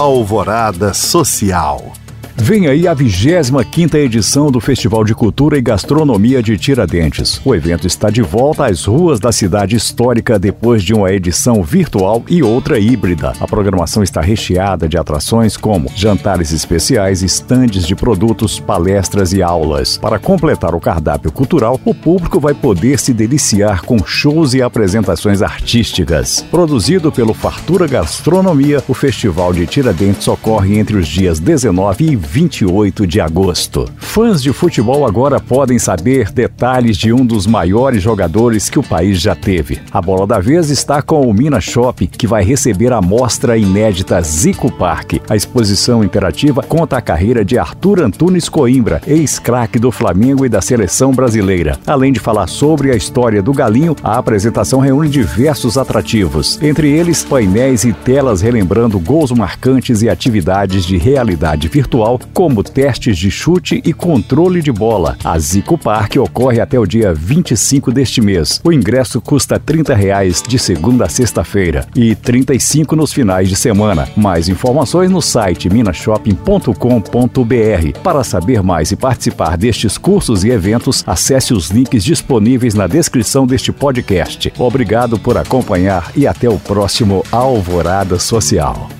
Alvorada Social. Vem aí a 25 edição do Festival de Cultura e Gastronomia de Tiradentes. O evento está de volta às ruas da cidade histórica depois de uma edição virtual e outra híbrida. A programação está recheada de atrações como jantares especiais, estandes de produtos, palestras e aulas. Para completar o cardápio cultural, o público vai poder se deliciar com shows e apresentações artísticas. Produzido pelo Fartura Gastronomia, o Festival de Tiradentes ocorre entre os dias 19 e 28 de agosto. Fãs de futebol agora podem saber detalhes de um dos maiores jogadores que o país já teve. A bola da vez está com o Mina Shop, que vai receber a mostra inédita Zico Park. A exposição interativa conta a carreira de Arthur Antunes Coimbra, ex-craque do Flamengo e da seleção brasileira. Além de falar sobre a história do Galinho, a apresentação reúne diversos atrativos, entre eles painéis e telas relembrando gols marcantes e atividades de realidade virtual como testes de chute e controle de bola. A Zico Park ocorre até o dia 25 deste mês. O ingresso custa 30 reais de segunda a sexta-feira e R$ 35 nos finais de semana. Mais informações no site minashopping.com.br. Para saber mais e participar destes cursos e eventos, acesse os links disponíveis na descrição deste podcast. Obrigado por acompanhar e até o próximo Alvorada Social.